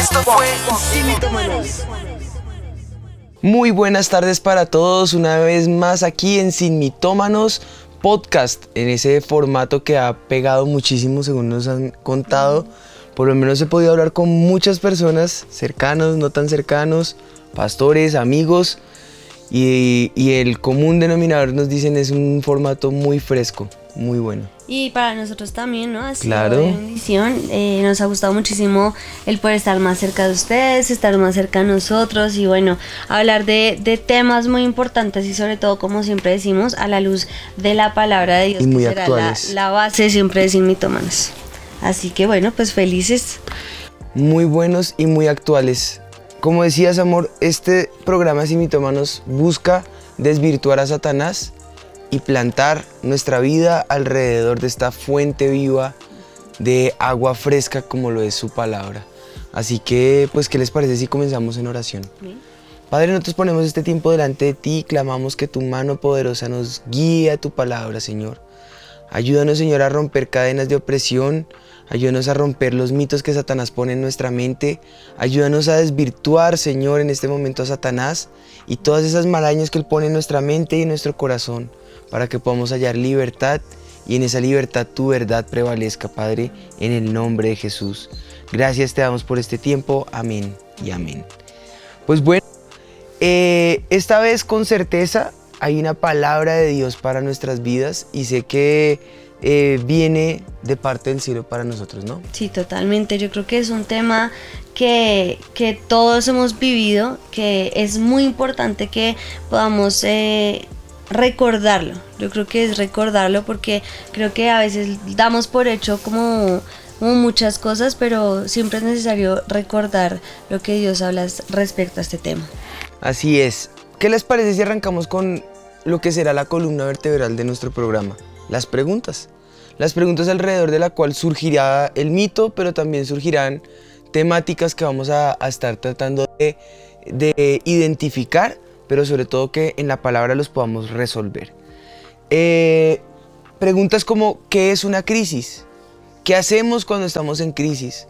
Esto fue Muy buenas tardes para todos, una vez más aquí en Sin Mitómanos Podcast, en ese formato que ha pegado muchísimo según nos han contado. Por lo menos he podido hablar con muchas personas, cercanos, no tan cercanos, pastores, amigos, y, y el común denominador nos dicen es un formato muy fresco, muy bueno. Y para nosotros también, ¿no? Ha sido Claro. de bendición. Eh, nos ha gustado muchísimo el poder estar más cerca de ustedes, estar más cerca de nosotros y bueno, hablar de, de temas muy importantes y sobre todo, como siempre decimos, a la luz de la palabra de Dios, Y muy que será la, actuales. la base siempre de Sin Mitómanos. Así que bueno, pues felices. muy buenos y muy actuales. Como decías, amor, este programa Sin Mitómanos busca desvirtuar a Satanás y plantar nuestra vida alrededor de esta fuente viva de agua fresca como lo es su palabra. Así que, pues, ¿qué les parece si comenzamos en oración? Padre, nosotros ponemos este tiempo delante de ti y clamamos que tu mano poderosa nos guíe a tu palabra, Señor. Ayúdanos, Señor, a romper cadenas de opresión. Ayúdanos a romper los mitos que Satanás pone en nuestra mente. Ayúdanos a desvirtuar, Señor, en este momento a Satanás y todas esas marañas que él pone en nuestra mente y en nuestro corazón, para que podamos hallar libertad y en esa libertad tu verdad prevalezca, Padre, en el nombre de Jesús. Gracias te damos por este tiempo. Amén y amén. Pues bueno, eh, esta vez con certeza hay una palabra de Dios para nuestras vidas y sé que eh, viene de parte del cielo para nosotros, ¿no? Sí, totalmente. Yo creo que es un tema que, que todos hemos vivido, que es muy importante que podamos eh, recordarlo. Yo creo que es recordarlo porque creo que a veces damos por hecho como, como muchas cosas, pero siempre es necesario recordar lo que Dios habla respecto a este tema. Así es. ¿Qué les parece si arrancamos con lo que será la columna vertebral de nuestro programa? Las preguntas. Las preguntas alrededor de la cual surgirá el mito, pero también surgirán temáticas que vamos a, estar tratando de, de identificar, pero sobre todo que en la palabra los podamos resolver. Eh, preguntas como, ¿qué es una crisis? ¿Qué hacemos cuando estamos en crisis?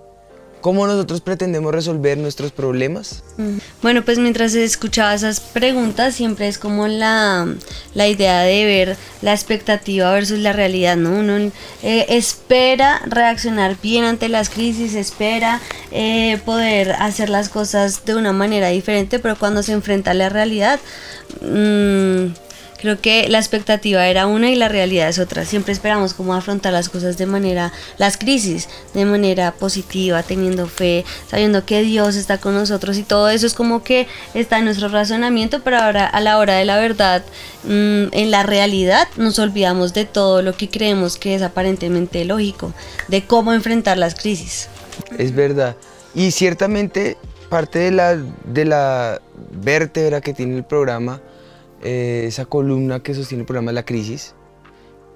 ¿Cómo nosotros pretendemos resolver nuestros problemas? Bueno, pues mientras escuchaba esas preguntas, siempre es como la, la idea de ver la expectativa versus la realidad, ¿no? Uno eh, espera reaccionar bien ante las crisis, espera eh, poder hacer las cosas de una manera diferente, pero cuando se enfrenta a la realidad, mm, creo que la expectativa era una y la realidad es otra. Siempre esperamos cómo afrontar las cosas de manera, las crisis, de manera positiva, teniendo fe, sabiendo que Dios está con nosotros y todo eso es como que está en nuestro razonamiento, pero ahora a la hora de la verdad, mm, en la realidad nos olvidamos de todo lo que creemos que es aparentemente lógico, de cómo enfrentar las crisis. Es verdad. Y ciertamente parte de la, de la vértebra que tiene el programa, eh, esa columna que sostiene el programa es la crisis,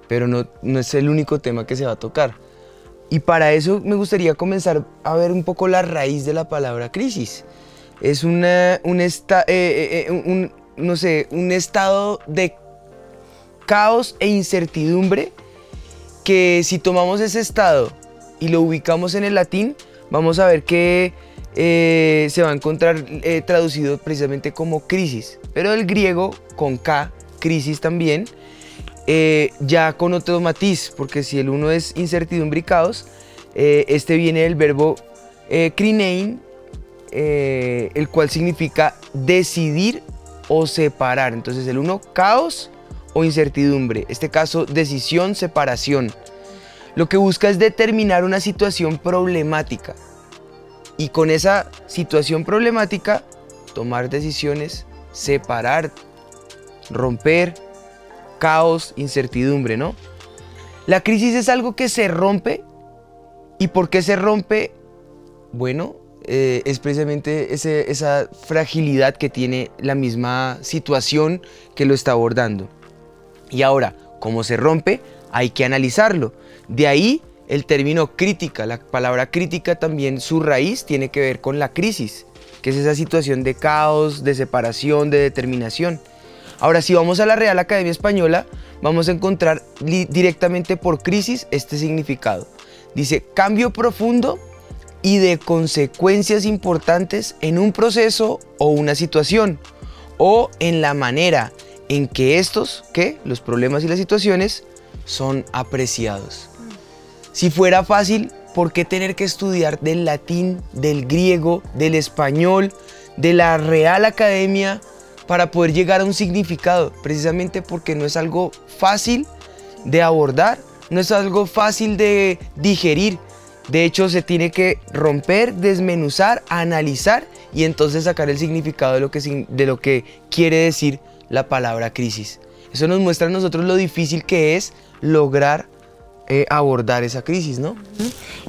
pero no, no es el único tema que se va a tocar. Y para eso me gustaría comenzar a ver un poco la raíz de la palabra crisis. Es una, un, esta- eh, eh, un- no sé, un estado de caos e incertidumbre que si tomamos ese estado y lo ubicamos en el latín, vamos a ver que eh, se va a encontrar eh, traducido precisamente como crisis. Pero el griego con K, crisis también, eh, ya con otro matiz, porque si el uno es incertidumbre y caos, este viene del verbo krinein, eh, el cual significa decidir o separar. Entonces el uno, caos o incertidumbre. Este caso, decisión, separación. Lo que busca es determinar una situación problemática. Y con esa situación problemática, tomar decisiones, separar, romper, caos, incertidumbre, ¿no? La crisis es algo que se rompe. ¿Y por qué se rompe? Bueno, eh, es precisamente ese- esa fragilidad que tiene la misma situación que lo está abordando. Y ahora, como se rompe, hay que analizarlo. De ahí el término crítica. La palabra crítica también, su raíz tiene que ver con la crisis. que es esa situación de caos, de separación, de determinación. Ahora, si vamos a la Real Academia Española, vamos a encontrar directamente por crisis este significado. Dice, cambio profundo y de consecuencias importantes en un proceso o una situación, o en la manera en que estos, que los problemas y las situaciones, son apreciados. Si fuera fácil, ¿por qué tener que estudiar del latín, del griego, del español, de la Real Academia para poder llegar a un significado? Precisamente porque no es algo fácil de abordar, no es algo fácil de digerir. De hecho, se tiene que romper, desmenuzar, analizar y entonces sacar el significado de lo que, quiere decir la palabra crisis. Eso nos muestra a nosotros lo difícil que es lograr eh, abordar esa crisis, ¿no?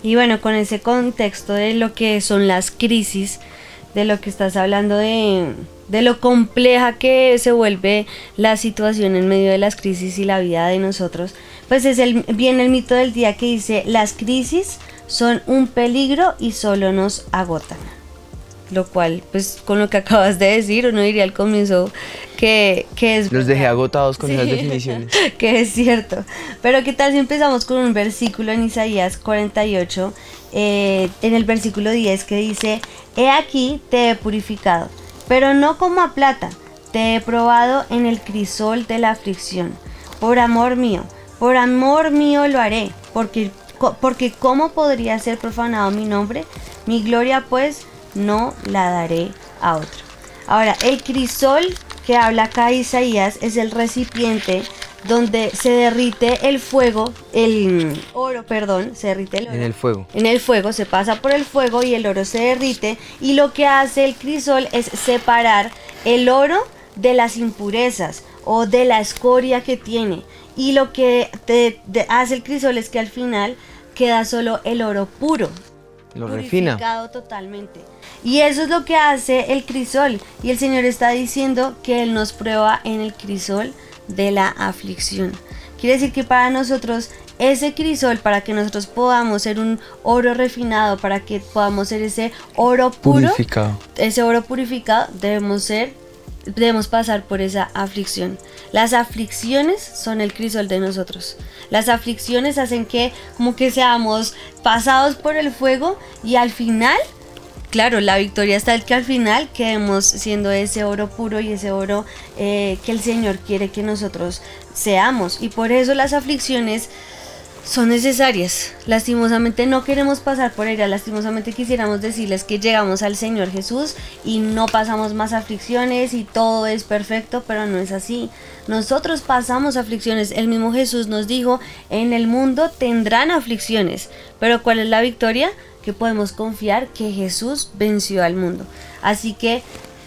Y bueno, con ese contexto de lo que son las crisis, de lo que estás hablando de, de lo compleja que se vuelve la situación en medio de las crisis y la vida de nosotros, pues es el, viene el mito del día que dice, las crisis son un peligro y solo nos agotan lo cual, pues con lo que acabas de decir, uno diría al comienzo que, que es... Los dejé agotados con esas definiciones. que es cierto. Pero ¿qué tal si empezamos con un versículo en Isaías 48, eh, en el versículo 10 que dice, He aquí te he purificado, pero no como a plata, te he probado en el crisol de la aflicción. Por amor mío, por amor mío lo haré, porque, porque ¿cómo podría ser profanado mi nombre? Mi gloria pues no la daré a otro. Ahora, el crisol que habla acá Isaías es el recipiente donde se derrite el fuego, el oro, perdón, se derrite el oro. En el fuego. En el fuego, se pasa por el fuego y el oro se derrite. Y lo que hace el crisol es separar el oro de las impurezas o de la escoria que tiene. Y lo que te, hace el crisol es que al final queda solo el oro puro. Lo refina. totalmente. Y eso es lo que hace el crisol. Y el Señor está diciendo que Él nos prueba en el crisol de la aflicción. Quiere decir que para nosotros ese crisol, para que nosotros podamos ser un oro refinado, para que podamos ser ese oro puro, purificado. ese oro purificado, debemos ser, debemos pasar por esa aflicción. Las aflicciones son el crisol de nosotros. Las aflicciones hacen que como que seamos pasados por el fuego y al final claro, la victoria está el que al final quedemos siendo ese oro puro y ese oro eh, que el Señor quiere que nosotros seamos. Y por eso las aflicciones son necesarias. Lastimosamente no queremos pasar por ella. Lastimosamente quisiéramos decirles que llegamos al Señor Jesús y no pasamos más aflicciones y todo es perfecto, pero no es así. Nosotros pasamos aflicciones. El mismo Jesús nos dijo, en el mundo tendrán aflicciones. Pero ¿cuál es la victoria? que podemos confiar que Jesús venció al mundo. Así que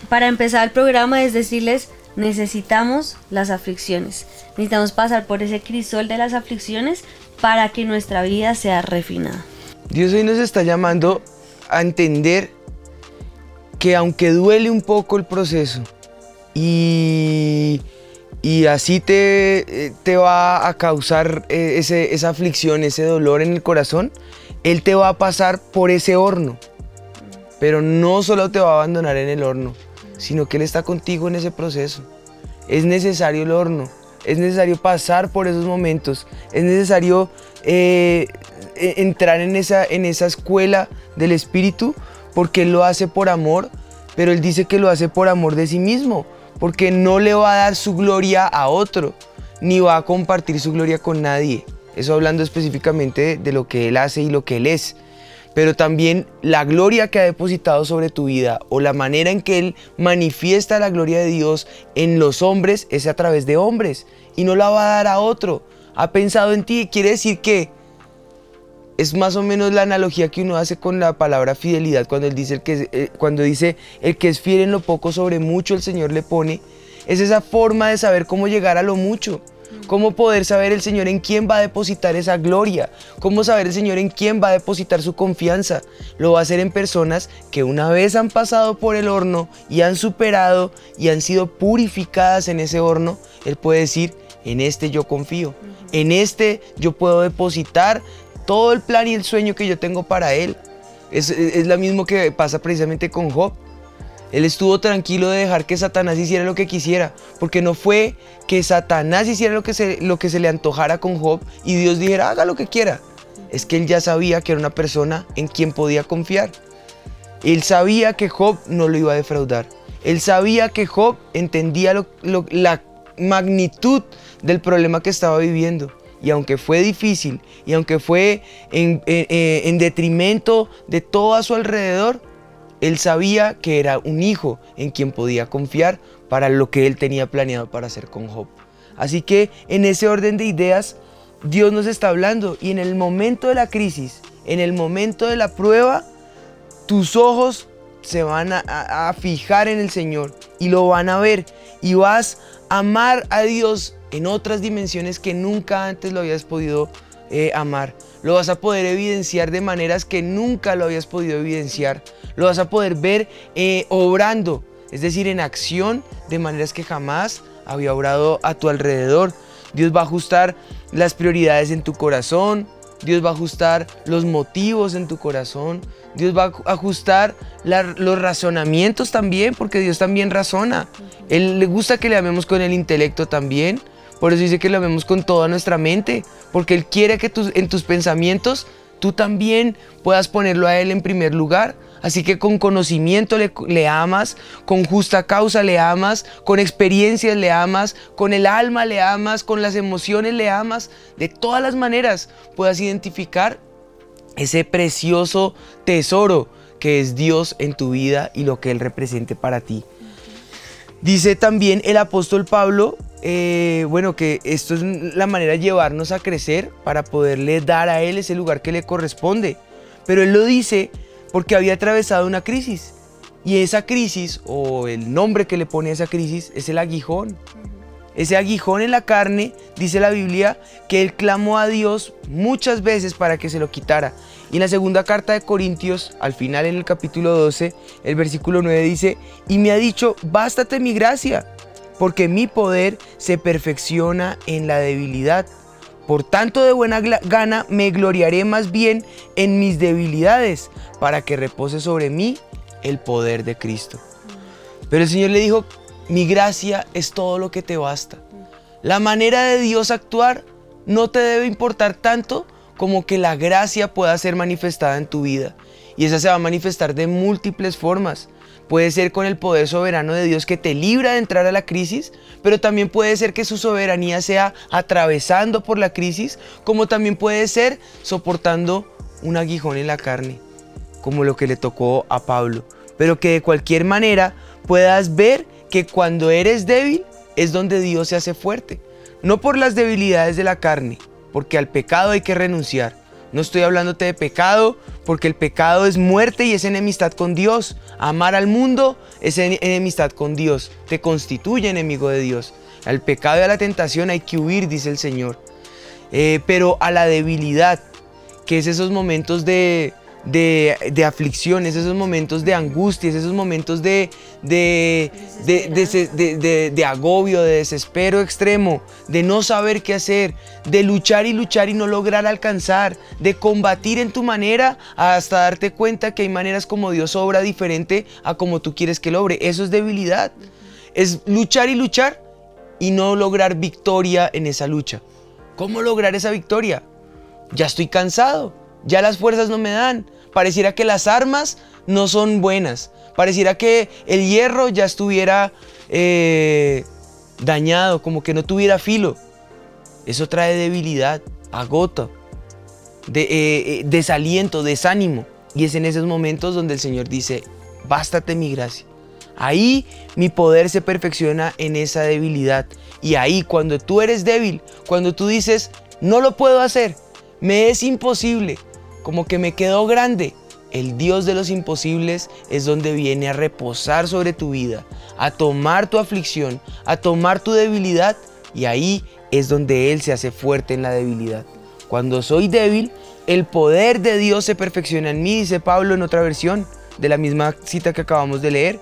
para empezar el programa es decirles, necesitamos las aflicciones. Necesitamos pasar por ese crisol de las aflicciones para que nuestra vida sea refinada. Dios hoy nos está llamando a entender que aunque duele un poco el proceso y, y así te, eh, te va a causar eh, ese, esa aflicción, ese dolor en el corazón, él te va a pasar por ese horno. Pero no solo te va a abandonar en el horno, sino que Él está contigo en ese proceso. Es necesario el horno, es necesario pasar por esos momentos, es necesario eh, e, entrar en esa, en esa escuela del Espíritu, porque Él lo hace por amor, pero Él dice que lo hace por amor de sí mismo, porque no le va a dar su gloria a otro, ni va a compartir su gloria con nadie. Eso hablando específicamente de, lo que Él hace y lo que Él es. Pero también la gloria que ha depositado sobre tu vida o la manera en que Él manifiesta la gloria de Dios en los hombres es a través de hombres y no la va a dar a otro. Ha pensado en ti. Quiere decir que es más o menos la analogía que uno hace con la palabra fidelidad cuando él dice el que eh, cuando dice el que es fiel en lo poco sobre mucho el Señor le pone es esa forma de saber cómo llegar a lo mucho ¿Cómo poder saber el Señor en quién va a depositar esa gloria? ¿Cómo saber el Señor en quién va a depositar su confianza? Lo va a hacer en personas que una vez han pasado por el horno y han superado y han sido purificadas en ese horno. Él puede decir, en este yo confío. En este yo puedo depositar todo el plan y el sueño que yo tengo para Él. Es, es lo mismo que pasa precisamente con Job. Él estuvo tranquilo de dejar que Satanás hiciera lo que quisiera, porque no fue que Satanás hiciera lo que se, lo que se le antojara con Job y Dios dijera, haga lo que quiera. Es que él ya sabía que era una persona en quien podía confiar. Él sabía que Job no lo iba a defraudar. Él sabía que Job entendía la magnitud del problema que estaba viviendo. Y aunque fue difícil, y aunque fue en, en detrimento de todo a su alrededor, él sabía que era un hijo en quien podía confiar para lo que él tenía planeado para hacer con Job. Así que en ese orden de ideas, Dios nos está hablando y en el momento de la crisis, en el momento de la prueba, tus ojos se van a, fijar en el Señor y lo van a ver y vas a amar a Dios en otras dimensiones que nunca antes lo habías podido eh, amar. Lo vas a poder evidenciar de maneras que nunca lo habías podido evidenciar. Lo vas a poder ver eh, obrando, es decir, en acción de maneras que jamás había obrado a tu alrededor. Dios va a ajustar las prioridades en tu corazón. Dios va a ajustar los motivos en tu corazón. Dios va a ajustar los razonamientos también, porque Dios también razona. Él le gusta que le amemos con el intelecto también. Por eso dice que lo amemos con toda nuestra mente, porque Él quiere que en tus pensamientos tú también puedas ponerlo a Él en primer lugar. Así que con conocimiento le, le, amas, con justa causa le amas, con experiencias le amas, con el alma le amas, con las emociones le amas. De todas las maneras puedas identificar ese precioso tesoro que es Dios en tu vida y lo que Él represente para ti. Dice también el apóstol Pablo eh, bueno, que esto es la manera de llevarnos a crecer para poderle dar a Él ese lugar que le corresponde. Pero Él lo dice porque había atravesado una crisis. Y esa crisis, o el nombre que le pone a esa crisis, es el aguijón. Ese aguijón en la carne, dice la Biblia, que él clamó a Dios muchas veces para que se lo quitara. Y en la segunda carta de Corintios, al final en el capítulo 12, el versículo 9 dice, y me ha dicho, bástate mi gracia, porque mi poder se perfecciona en la debilidad. Por tanto, de buena gana me gloriaré más bien en mis debilidades, para que repose sobre mí el poder de Cristo. Pero el Señor le dijo, mi gracia es todo lo que te basta. La manera de Dios actuar no te debe importar tanto como que la gracia pueda ser manifestada en tu vida. Y esa se va a manifestar de múltiples formas. Puede ser con el poder soberano de Dios que te libra de entrar a la crisis, pero también puede ser que su soberanía sea atravesando por la crisis, como también puede ser soportando un aguijón en la carne, como lo que le tocó a Pablo. Pero que de cualquier manera puedas ver que cuando eres débil es donde Dios se hace fuerte. No por las debilidades de la carne, porque al pecado hay que renunciar, no estoy hablándote de pecado, porque el pecado es muerte y es enemistad con Dios. Amar al mundo es enemistad con Dios, te constituye enemigo de Dios. Al pecado y a la tentación hay que huir, dice el Señor. Eh, pero a la debilidad, que es esos momentos de, de, aflicciones, esos momentos de angustias, esos momentos de, de, de, agobio, de desespero extremo, de no saber qué hacer, de luchar y luchar y no lograr alcanzar, de combatir en tu manera hasta darte cuenta que hay maneras como Dios obra diferente a como tú quieres que lo obre. Eso es debilidad. Es luchar y luchar y no lograr victoria en esa lucha. ¿Cómo lograr esa victoria? Ya estoy cansado ya las fuerzas no me dan. Pareciera que las armas no son buenas. Pareciera que el hierro ya estuviera eh, dañado, como que no tuviera filo. Eso trae debilidad, agota, de, eh, eh, desaliento, desánimo. Y es en esos momentos donde el Señor dice, bástate mi gracia. Ahí mi poder se perfecciona en esa debilidad. Y ahí cuando tú eres débil, cuando tú dices, no lo puedo hacer, me es imposible, como que me quedó grande. El Dios de los imposibles es donde viene a reposar sobre tu vida, a tomar tu aflicción, a tomar tu debilidad y ahí es donde Él se hace fuerte en la debilidad. Cuando soy débil, el poder de Dios se perfecciona en mí, dice Pablo en otra versión de la misma cita que acabamos de leer.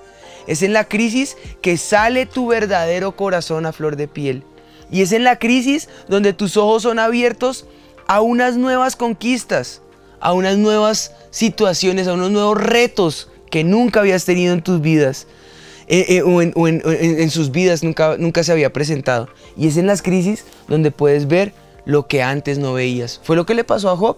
Es en la crisis que sale tu verdadero corazón a flor de piel. Y es en la crisis donde tus ojos son abiertos a unas nuevas conquistas, a unas nuevas situaciones, a unos nuevos retos que nunca habías tenido en tus vidas. eh, eh, o, en, sus vidas nunca, nunca se había presentado. Y es en las crisis donde puedes ver lo que antes no veías. Fue lo que le pasó a Job.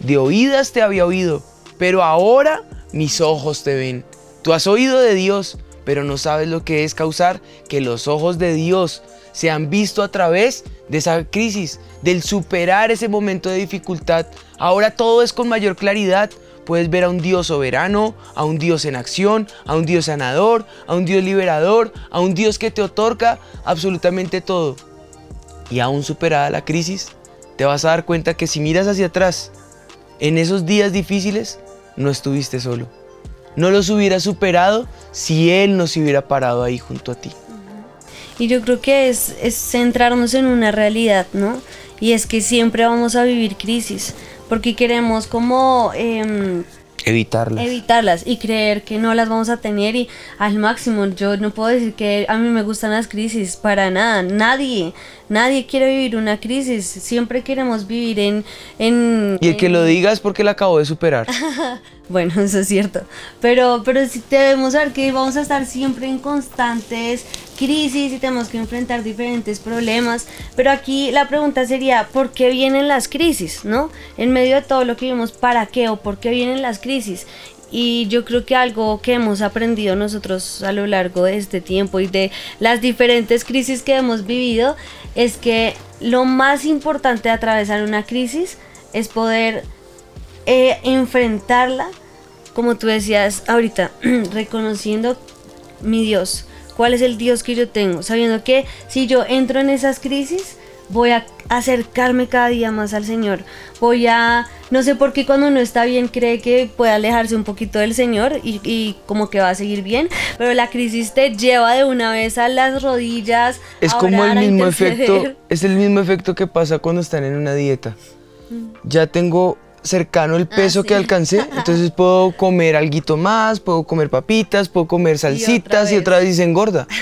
De oídas te había oído, pero ahora mis ojos te ven. Tú has oído de Dios, pero no sabes lo que es causar que los ojos de Dios se han visto a través de esa crisis, del superar ese momento de dificultad. Ahora todo es con mayor claridad. Puedes ver a un Dios soberano, a un Dios en acción, a un Dios sanador, a un Dios liberador, a un Dios que te otorga absolutamente todo. Y aún superada la crisis, te vas a dar cuenta que si miras hacia atrás, en esos días difíciles, no estuviste solo. No los hubieras superado si Él no se hubiera parado ahí junto a ti. Y yo creo que es, es centrarnos en una realidad, ¿no? Y es que siempre vamos a vivir crisis, porque queremos como em, Evitarlas. evitarlas y creer que no las vamos a tener y al máximo. Yo no puedo decir que a mí me gustan las crisis, para nada. Nadie, nadie quiere vivir una crisis. Siempre queremos vivir en... en y el que en- lo diga es porque la acabó de superar. Bueno, eso es cierto. Pero, pero sí debemos saber que vamos a estar siempre en constantes crisis y tenemos que enfrentar diferentes problemas. Pero aquí la pregunta sería, ¿por qué vienen las crisis? ¿No? En medio de todo lo que vimos, ¿para qué o por qué vienen las crisis? Y yo creo que algo que hemos aprendido nosotros a lo largo de este tiempo y de las diferentes crisis que hemos vivido es que lo más importante de atravesar una crisis es poder eh, enfrentarla, como tú decías ahorita, reconociendo mi Dios, cuál es el Dios que yo tengo, sabiendo que si yo entro en esas crisis, voy a acercarme cada día más al Señor, voy a, no sé por qué cuando uno está bien cree que puede alejarse un poquito del Señor y, y como que va a seguir bien, pero la crisis te lleva de una vez a las rodillas. Es a como el orar, mismo efecto, es el mismo efecto que pasa cuando están en una dieta. Ya tengo cercano el peso sí. que alcancé, entonces puedo comer alguito más, puedo comer papitas, puedo comer salsitas y vez. otra vez se engorda.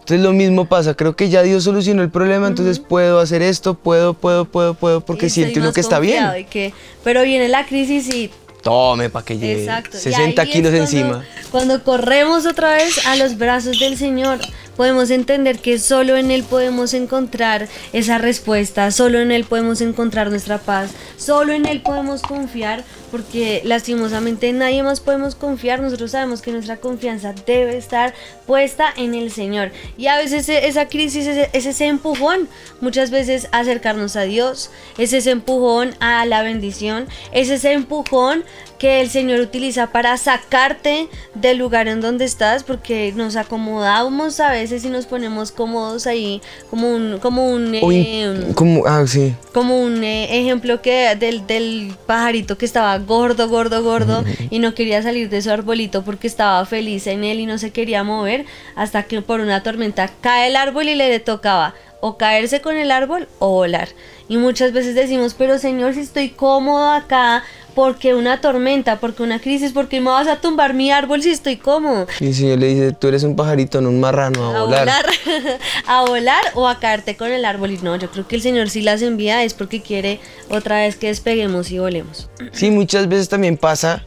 Entonces lo mismo pasa, creo que ya Dios solucionó el problema, entonces puedo hacer esto, puedo, puedo, puedo, puedo, porque Y siente uno que está bien. y que- pero viene la crisis y Tome para que lleve Exacto. y 60 ahí es kilos cuando- encima. Cuando corremos otra vez a los brazos del Señor, podemos entender que solo en Él podemos encontrar esa respuesta, solo en Él podemos encontrar nuestra paz, solo en Él podemos confiar, porque lastimosamente en nadie más podemos confiar. Nosotros sabemos que nuestra confianza debe estar puesta en el Señor. Y a veces e- esa crisis es, es ese empujón, muchas veces acercarnos a Dios, es ese empujón a la bendición, es ese empujón que el Señor utiliza para sacarte del lugar en donde estás, porque nos acomodamos a veces y nos ponemos cómodos ahí, como un, como un, eh, como, ah, sí. como un eh, ejemplo que del, del pajarito que estaba gordo, gordo, gordo y no quería salir de su arbolito porque estaba feliz en él y no se quería mover hasta que por una tormenta cae el árbol y le tocaba o caerse con el árbol o volar. Y muchas veces decimos, pero Señor, si estoy cómodo acá, porque una tormenta, porque una crisis, porque me vas a tumbar mi árbol si estoy cómodo? Y el Señor le dice, tú eres un pajarito, no un marrano, a, a volar. volar, a volar o a caerte con el árbol. Y no, yo creo que el Señor si las envía es porque quiere otra vez que despeguemos y volemos. Sí, muchas veces también pasa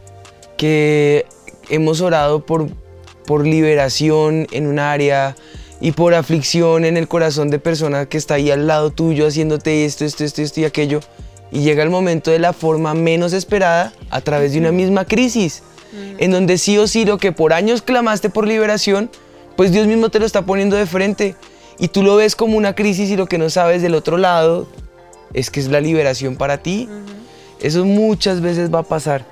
que hemos orado por, por liberación en un área y por aflicción en el corazón de persona que está ahí al lado tuyo haciéndote esto, esto, esto, esto y aquello. Y llega el momento de la forma menos esperada a través de una misma crisis, en donde sí o sí lo que por años clamaste por liberación, pues Dios mismo te lo está poniendo de frente. Y tú lo ves como una crisis y lo que no sabes del otro lado es que es la liberación para ti. Eso muchas veces va a pasar.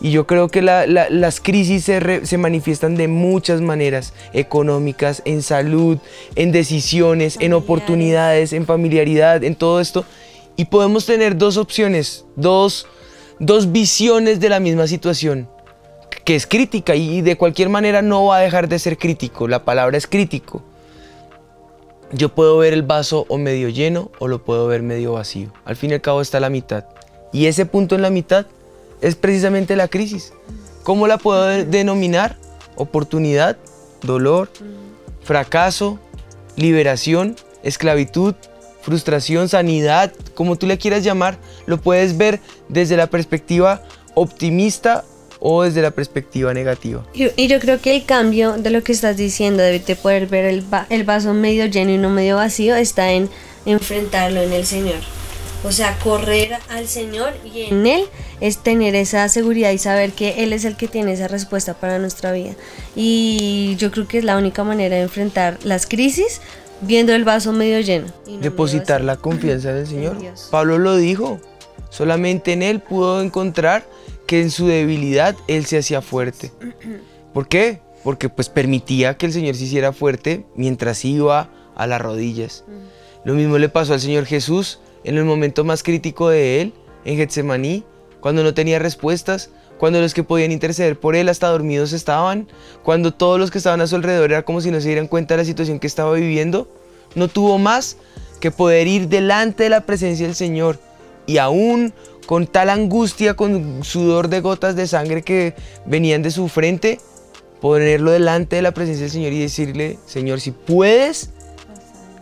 Y yo creo que la- la- las crisis se, re- se manifiestan de muchas maneras, económicas, en salud, en decisiones, en oportunidades, en familiaridad, en todo esto. Y podemos tener dos opciones, dos, dos visiones de la misma situación, que es crítica y de cualquier manera no va a dejar de ser crítico. La palabra es crítico. Yo puedo ver el vaso o medio lleno o lo puedo ver medio vacío. Al fin y al cabo está la mitad. Y ese punto en la mitad es precisamente la crisis. ¿Cómo la puedo de- denominar? Oportunidad, dolor, fracaso, liberación, esclavitud, frustración, sanidad, como tú le quieras llamar, lo puedes ver desde la perspectiva optimista o desde la perspectiva negativa. Y, yo creo que el cambio de lo que estás diciendo, de, de poder ver el, el vaso medio lleno y no medio vacío, está en enfrentarlo en el Señor. O sea, correr al Señor y en Él es tener esa seguridad y saber que Él es el que tiene esa respuesta para nuestra vida. Y yo creo que es la única manera de enfrentar las crisis viendo el vaso medio lleno. no Depositar la confianza en el Señor. En. Pablo lo dijo. Solamente en Él pudo encontrar que en su debilidad Él se hacía fuerte. ¿Por qué? Porque pues permitía que el Señor se hiciera fuerte mientras iba a las rodillas. Lo mismo le pasó al Señor Jesús en el momento más crítico de Él, en Getsemaní, cuando no tenía respuestas, cuando los que podían interceder por Él hasta dormidos estaban, cuando todos los que estaban a su alrededor era como si no se dieran cuenta de la situación que estaba viviendo. No tuvo más que poder ir delante de la presencia del Señor y aún con tal angustia, con sudor de gotas de sangre que venían de su frente, ponerlo delante de la presencia del Señor y decirle, Señor, si puedes,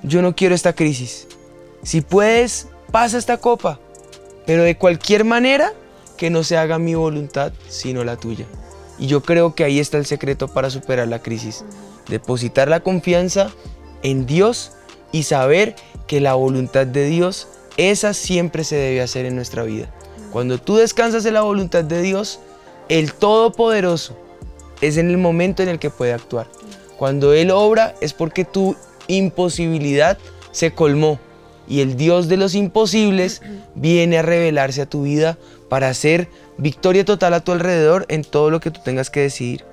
yo no quiero esta crisis. Si puedes, pasa esta copa. Pero de cualquier manera, que no se haga mi voluntad, sino la tuya. Y yo creo que ahí está el secreto para superar la crisis. Depositar la confianza en Dios y saber que la voluntad de Dios, esa siempre se debe hacer en nuestra vida. Cuando tú descansas en la voluntad de Dios, el Todopoderoso es en el momento en el que puede actuar. Cuando Él obra es porque tu imposibilidad se colmó y el Dios de los imposibles viene a revelarse a tu vida para hacer victoria total a tu alrededor en todo lo que tú tengas que decidir.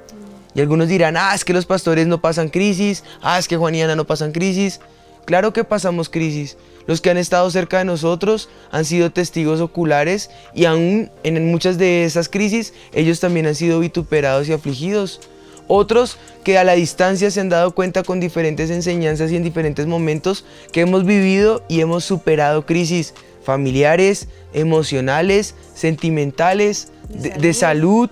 Y algunos dirán, ah, es que los pastores no pasan crisis, ah, es que Juan y Ana no pasan crisis. Claro que pasamos crisis. Los que han estado cerca de nosotros han sido testigos oculares y aún en muchas de esas crisis ellos también han sido vituperados y afligidos. Otros que a la distancia se han dado cuenta con diferentes enseñanzas y en diferentes momentos que hemos vivido y hemos superado crisis familiares, emocionales, sentimentales, de, de salud,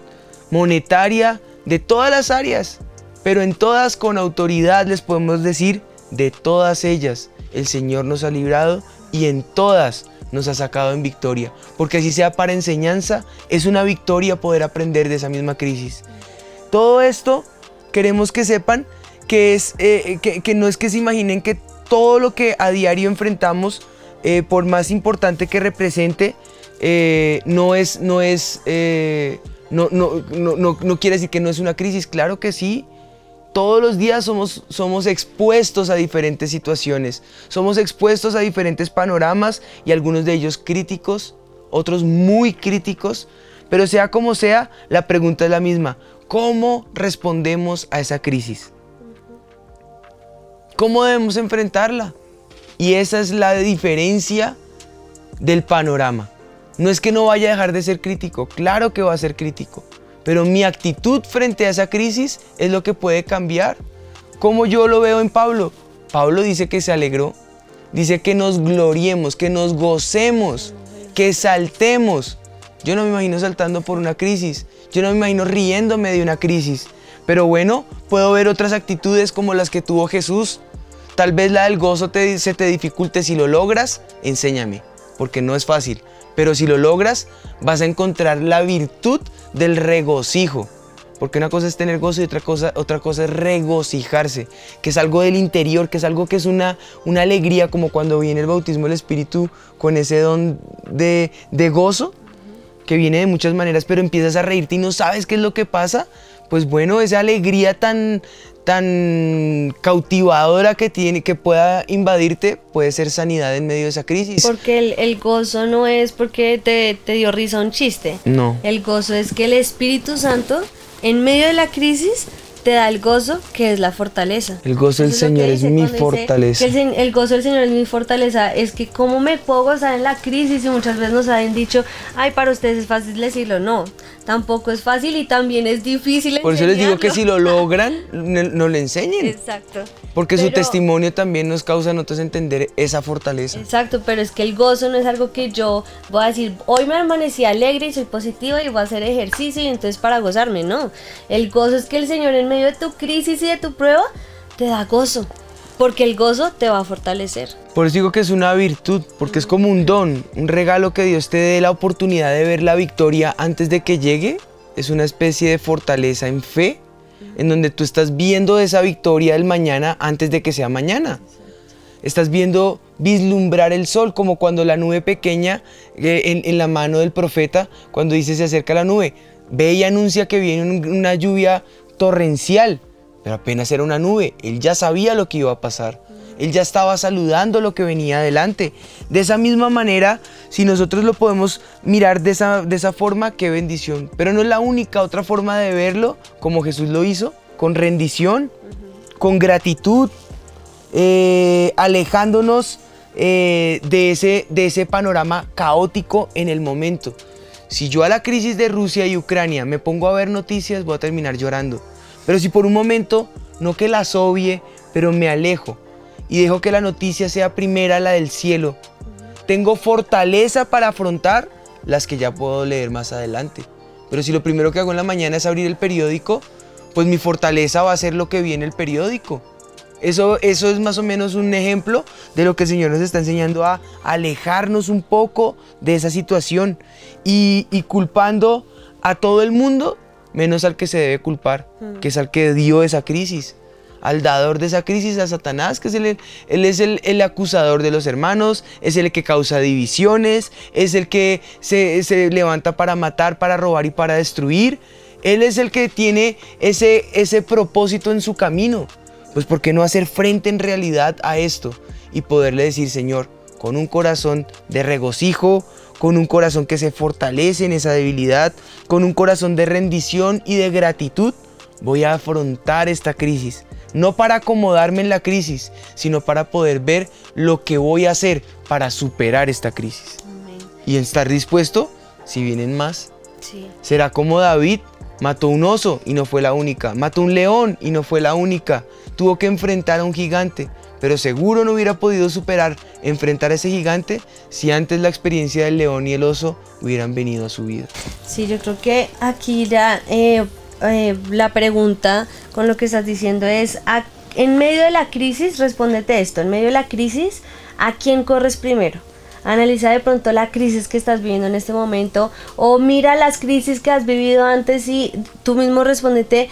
monetaria, de todas las áreas. Pero en todas con autoridad les podemos decir, de todas ellas el Señor nos ha librado y en todas nos ha sacado en victoria. Porque así sea para enseñanza, es una victoria poder aprender de esa misma crisis. Todo esto queremos que sepan que, es, eh, que, que no es que se imaginen que todo lo que a diario enfrentamos, eh, por más importante que represente, eh, no es, no es, eh, no, no, no, quiere decir que no es una crisis. Claro que sí. Todos los días somos, somos expuestos a diferentes situaciones, somos expuestos a diferentes panoramas y algunos de ellos críticos, otros muy críticos, pero sea como sea, la pregunta es la misma. ¿Cómo respondemos a esa crisis? ¿Cómo debemos enfrentarla? Y esa es la diferencia del panorama. No es que no vaya a dejar de ser crítico, claro que va a ser crítico, pero mi actitud frente a esa crisis es lo que puede cambiar. Como yo lo veo en Pablo. Pablo dice que se alegró, dice que nos gloriemos, que nos gocemos, que saltemos. Yo no me imagino saltando por una crisis, yo no me imagino riéndome de una crisis. Pero bueno, puedo ver otras actitudes como las que tuvo Jesús. Tal vez la del gozo te- se te dificulte. Si lo logras, enséñame, porque no es fácil. Pero si lo logras, vas a encontrar la virtud del regocijo. Porque una cosa es tener gozo y otra cosa, otra cosa es regocijarse, que es algo del interior, que es algo que es una, una alegría, como cuando viene el bautismo del Espíritu con ese don de, de gozo, que viene de muchas maneras, pero empiezas a reírte y no sabes qué es lo que pasa. Pues bueno, esa alegría tan, tan cautivadora que tiene, que pueda invadirte, puede ser sanidad en medio de esa crisis. Porque el, el gozo no es porque te, te dio risa un chiste. No. El gozo es que el Espíritu Santo, en medio de la crisis, te da el gozo que es la fortaleza. El gozo del Señor es dice mi fortaleza. el gozo del Señor es mi fortaleza. Es que cómo me puedo gozar en la crisis y muchas veces nos han dicho, ay, para ustedes es fácil decirlo. No, tampoco es fácil y también es difícil. Por eso les digo que si lo logran, no, no le enseñen. Exacto. Porque su testimonio también nos causa a nosotros entender esa fortaleza. Exacto, pero es que el gozo no es algo que yo voy a decir, hoy me amanecí alegre y soy positiva y voy a hacer ejercicio y entonces para gozarme, no. El gozo es que el Señor en medio de tu crisis y de tu prueba te da gozo, porque el gozo te va a fortalecer. Por eso digo que es una virtud, porque es como un don, un regalo que Dios te dé la oportunidad de ver la victoria antes de que llegue. es una especie de fortaleza en fe, en donde tú estás viendo esa victoria del mañana antes de que sea mañana. Estás viendo vislumbrar el sol, como cuando la nube pequeña eh, en, la mano del profeta, cuando dice se acerca la nube, ve y anuncia que viene un- una lluvia torrencial, pero apenas era una nube, él ya sabía lo que iba a pasar. Él ya estaba saludando lo que venía adelante. De esa misma manera, si nosotros lo podemos mirar de esa, de esa forma, qué bendición. Pero no es la única otra forma de verlo, como Jesús lo hizo, con rendición, con gratitud, eh, alejándonos eh, de, ese, de ese panorama caótico en el momento. Si yo a la crisis de Rusia y Ucrania me pongo a ver noticias, voy a terminar llorando. Pero si por un momento, no que las obvie, pero me alejo y dejo que la noticia sea primera la del cielo, tengo fortaleza para afrontar las que ya puedo leer más adelante. Pero si lo primero que hago en la mañana es abrir el periódico, pues mi fortaleza va a ser lo que viene el periódico. Eso, eso es más o menos un ejemplo de lo que el Señor nos está enseñando a alejarnos un poco de esa situación y culpando a todo el mundo menos al que se debe culpar, que es al que dio esa crisis, al dador de esa crisis, a Satanás, que es el, él es el, el acusador de los hermanos, es el que causa divisiones, es el que se, se levanta para matar, para robar y para destruir. Él es el que tiene ese, ese propósito en su camino. Pues ¿por qué no hacer frente en realidad a esto y poderle decir, Señor, con un corazón de regocijo, con un corazón que se fortalece en esa debilidad, con un corazón de rendición y de gratitud, voy a afrontar esta crisis. No para acomodarme en la crisis, sino para poder ver lo que voy a hacer para superar esta crisis. Y estar dispuesto, si vienen más, Sí. Será como David mató un oso y no fue la única, mató un león y no fue la única, tuvo que enfrentar a un gigante, pero seguro no hubiera podido superar enfrentar a ese gigante si antes la experiencia del león y el oso hubieran venido a su vida. Sí, yo creo que aquí ya eh, eh, la pregunta con lo que estás diciendo es, ¿a- en medio de la crisis, respóndete esto, en medio de la crisis, ¿a quién corres primero? Analiza de pronto la crisis que estás viviendo en este momento o mira las crisis que has vivido antes y tú mismo respóndete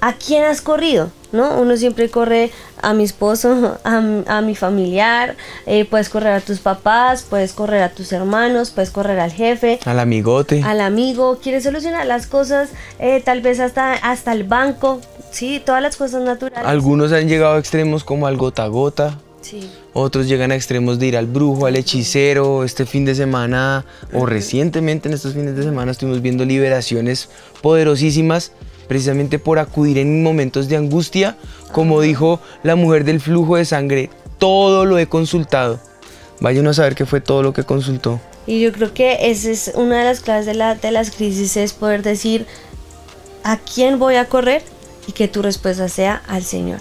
¿a quién has corrido? ¿No? Uno siempre corre a mi esposo, a, mi familiar, eh, puedes correr a tus papás, puedes correr a tus hermanos, puedes correr al jefe, Al amigote. al amigo, quieres solucionar las cosas, eh, tal vez hasta, hasta el banco, sí, todas las cosas naturales. Algunos han llegado a extremos como al gota a gota, Sí, otros llegan a extremos de ir al brujo, al hechicero. Este fin de semana o recientemente en estos fines de semana estuvimos viendo liberaciones poderosísimas precisamente por acudir en momentos de angustia. Como dijo la mujer del flujo de sangre, todo lo he consultado. Vaya uno a saber qué fue todo lo que consultó. y yo creo que esa es una de las claves de, de las crisis, es poder decir a quién voy a correr y que tu respuesta sea al Señor.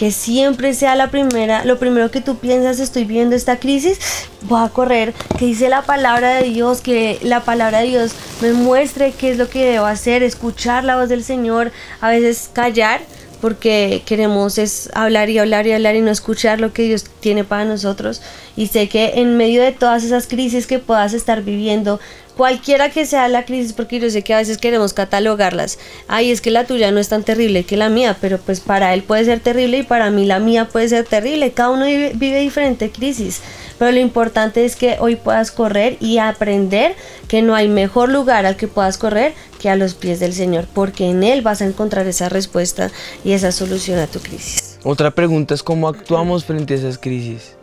Que siempre sea la primera, lo primero que tú piensas, estoy viendo esta crisis, voy a correr, que dice la palabra de Dios, que la palabra de Dios me muestre qué es lo que debo hacer, escuchar la voz del Señor, a veces callar, porque queremos es hablar y hablar y hablar y no escuchar lo que Dios tiene para nosotros. Y sé que en medio de todas esas crisis que puedas estar viviendo, cualquiera que sea la crisis, porque yo sé que a veces queremos catalogarlas, ay, es que la tuya no es tan terrible que la mía, pero pues para él puede ser terrible y para mí la mía puede ser terrible, cada uno vive, vive diferente crisis. Pero lo importante es que hoy puedas correr y aprender que no hay mejor lugar al que puedas correr que a los pies del Señor, porque en Él vas a encontrar esa respuesta y esa solución a tu crisis. Otra pregunta es cómo actuamos frente a esas crisis.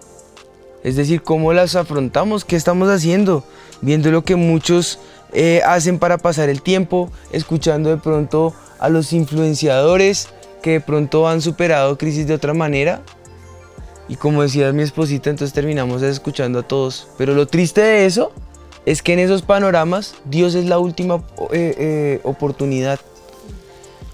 Es decir, cómo las afrontamos, qué estamos haciendo, viendo lo que muchos eh, hacen para pasar el tiempo, escuchando de pronto a los influenciadores que de pronto han superado crisis de otra manera. Y como decía mi esposita, entonces terminamos escuchando a todos. Pero lo triste de eso es que en esos panoramas Dios es la última eh, eh, oportunidad.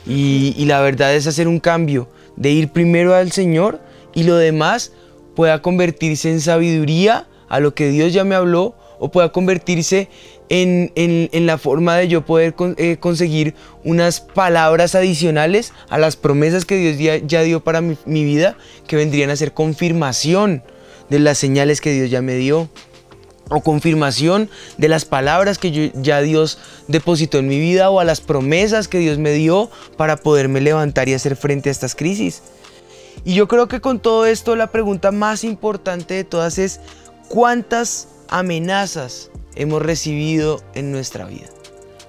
Y, y la verdad es hacer un cambio, de ir primero al Señor y lo demás pueda convertirse en sabiduría a lo que Dios ya me habló o pueda convertirse en, en- en la forma de yo poder eh, conseguir unas palabras adicionales a las promesas que Dios ya, ya dio para mi, mi vida, que vendrían a ser confirmación de las señales que Dios ya me dio. o confirmación de las palabras que ya Dios depositó en mi vida o a las promesas que Dios me dio para poderme levantar y hacer frente a estas crisis. Y yo creo que con todo esto la pregunta más importante de todas es ¿cuántas amenazas hemos recibido en nuestra vida?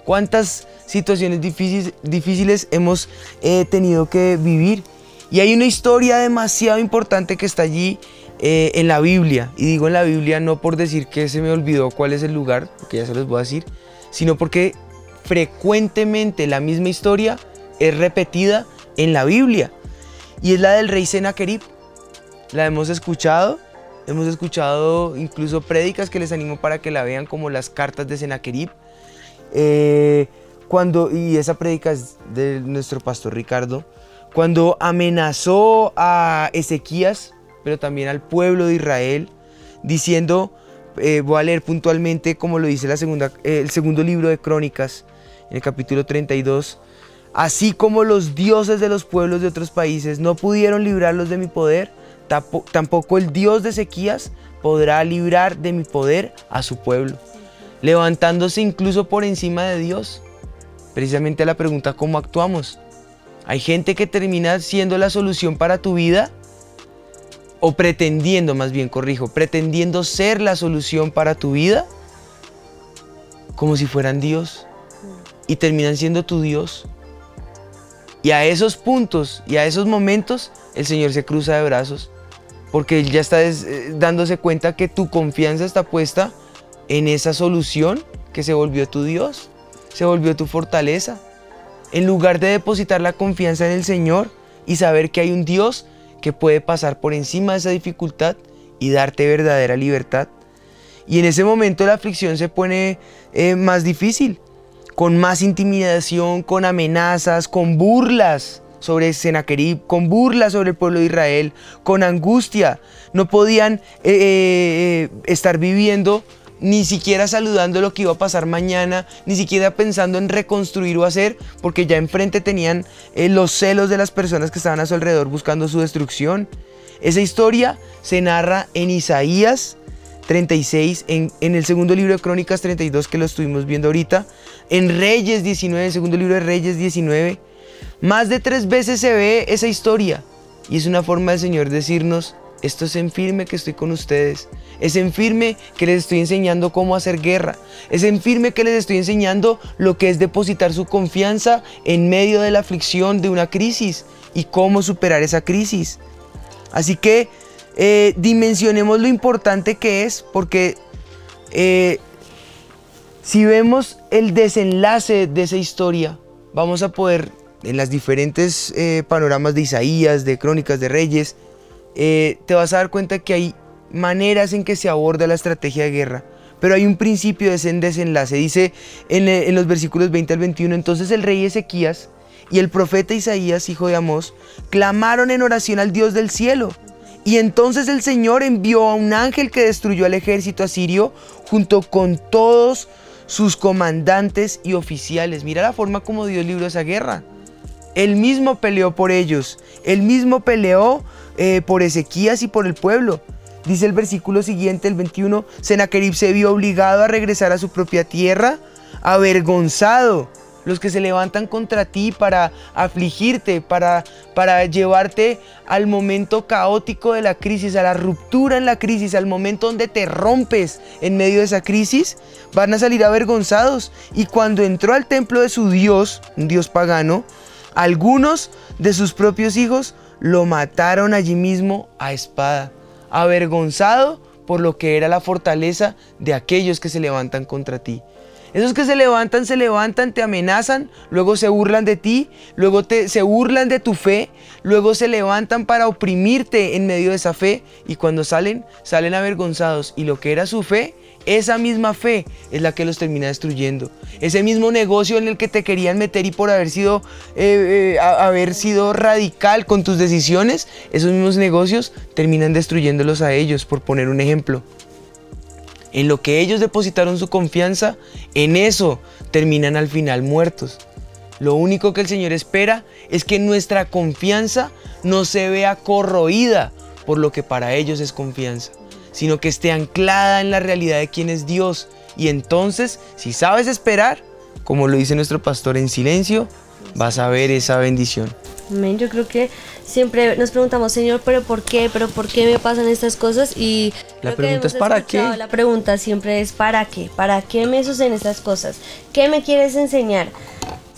¿Cuántas situaciones difíciles, hemos eh, tenido que vivir? Y hay una historia demasiado importante que está allí eh, en la Biblia. Y digo en la Biblia no por decir que se me olvidó cuál es el lugar, porque ya se los voy a decir, sino porque frecuentemente la misma historia es repetida en la Biblia. Y es la del rey Senaquerib. La hemos escuchado. Hemos escuchado incluso prédicas que les animo para que la vean como las cartas de Senaquerib. Eh, cuando, y esa prédica es de nuestro pastor Ricardo. Cuando amenazó a Ezequías pero también al pueblo de Israel, diciendo, eh, voy a leer puntualmente como lo dice la segunda, el segundo libro de Crónicas, en el capítulo 32, así como los dioses de los pueblos de otros países no pudieron librarlos de mi poder, tampoco el Dios de Ezequías podrá librar de mi poder a su pueblo, levantándose incluso por encima de Dios. Precisamente la pregunta, ¿cómo actuamos? Hay gente que termina siendo la solución para tu vida o pretendiendo, más bien corrijo, pretendiendo ser la solución para tu vida, como si fueran Dios, y terminan siendo tu Dios. Y a esos puntos y a esos momentos el Señor se cruza de brazos, porque Él ya está eh, dándose cuenta que tu confianza está puesta en esa solución que se volvió tu Dios, se volvió tu fortaleza. En lugar de depositar la confianza en el Señor y saber que hay un Dios que puede pasar por encima de esa dificultad y darte verdadera libertad. Y en ese momento la aflicción se pone eh, más difícil, con más intimidación, con amenazas, con burlas sobre Senaquerib, con burlas sobre el pueblo de Israel, con angustia. No podían eh, eh, estar viviendo ni siquiera saludando lo que iba a pasar mañana, ni siquiera pensando en reconstruir o hacer, porque ya enfrente tenían eh, los celos de las personas que estaban a su alrededor buscando su destrucción. Esa historia se narra en Isaías 36, en, en, el segundo libro de Crónicas 32 que lo estuvimos viendo ahorita, en Reyes 19, el segundo libro de Reyes 19. Más de tres veces se ve esa historia y es una forma del Señor decirnos, esto es en firme que estoy con ustedes. Es en firme que les estoy enseñando cómo hacer guerra. Es en firme que les estoy enseñando lo que es depositar su confianza en medio de la aflicción de una crisis y cómo superar esa crisis. Así que eh, dimensionemos lo importante que es porque eh, si vemos el desenlace de esa historia, vamos a poder en las diferentes eh, panoramas de Isaías, de Crónicas de Reyes, te vas a dar cuenta que hay maneras en que se aborda la estrategia de guerra. Pero hay un principio de ese desenlace. Dice en, en los versículos 20 al 21, entonces el rey Ezequías y el profeta Isaías, hijo de Amós, clamaron en oración al Dios del cielo. Y entonces el Señor envió a un ángel que destruyó al ejército asirio junto con todos sus comandantes y oficiales. Mira la forma como Dios libró esa guerra. Él mismo peleó por ellos. Él mismo peleó eh, por Ezequías y por el pueblo. Dice el versículo siguiente, el 21, Senaquerib se vio obligado a regresar a su propia tierra, avergonzado. Los que se levantan contra ti para afligirte, para, para llevarte al momento caótico de la crisis, a la ruptura en la crisis, al momento donde te rompes en medio de esa crisis, van a salir avergonzados. Y cuando entró al templo de su Dios, un Dios pagano, algunos de sus propios hijos lo mataron allí mismo a espada, avergonzado por lo que era la fortaleza de aquellos que se levantan contra ti. Esos que se levantan, se levantan, te amenazan, luego se burlan de ti, luego se burlan de tu fe, luego se levantan para oprimirte en medio de esa fe y cuando salen, salen avergonzados y lo que era su fe esa misma fe es la que los termina destruyendo. Ese mismo negocio en el que te querían meter y por haber sido, eh, eh, haber sido radical con tus decisiones, esos mismos negocios terminan destruyéndolos a ellos, por poner un ejemplo. En lo que ellos depositaron su confianza, en eso terminan al final muertos. Lo único que el Señor espera es que nuestra confianza no se vea corroída por lo que para ellos es confianza sino que esté anclada en la realidad de quién es Dios. Y entonces, si sabes esperar, como lo dice nuestro pastor en silencio, vas a ver esa bendición. Amén. Yo creo que siempre nos preguntamos, Señor, pero ¿por qué? ¿Pero por qué me pasan estas cosas? Y La pregunta es ¿para qué? La pregunta siempre es ¿para qué? ¿Para qué me suceden estas cosas? ¿Qué me quieres enseñar?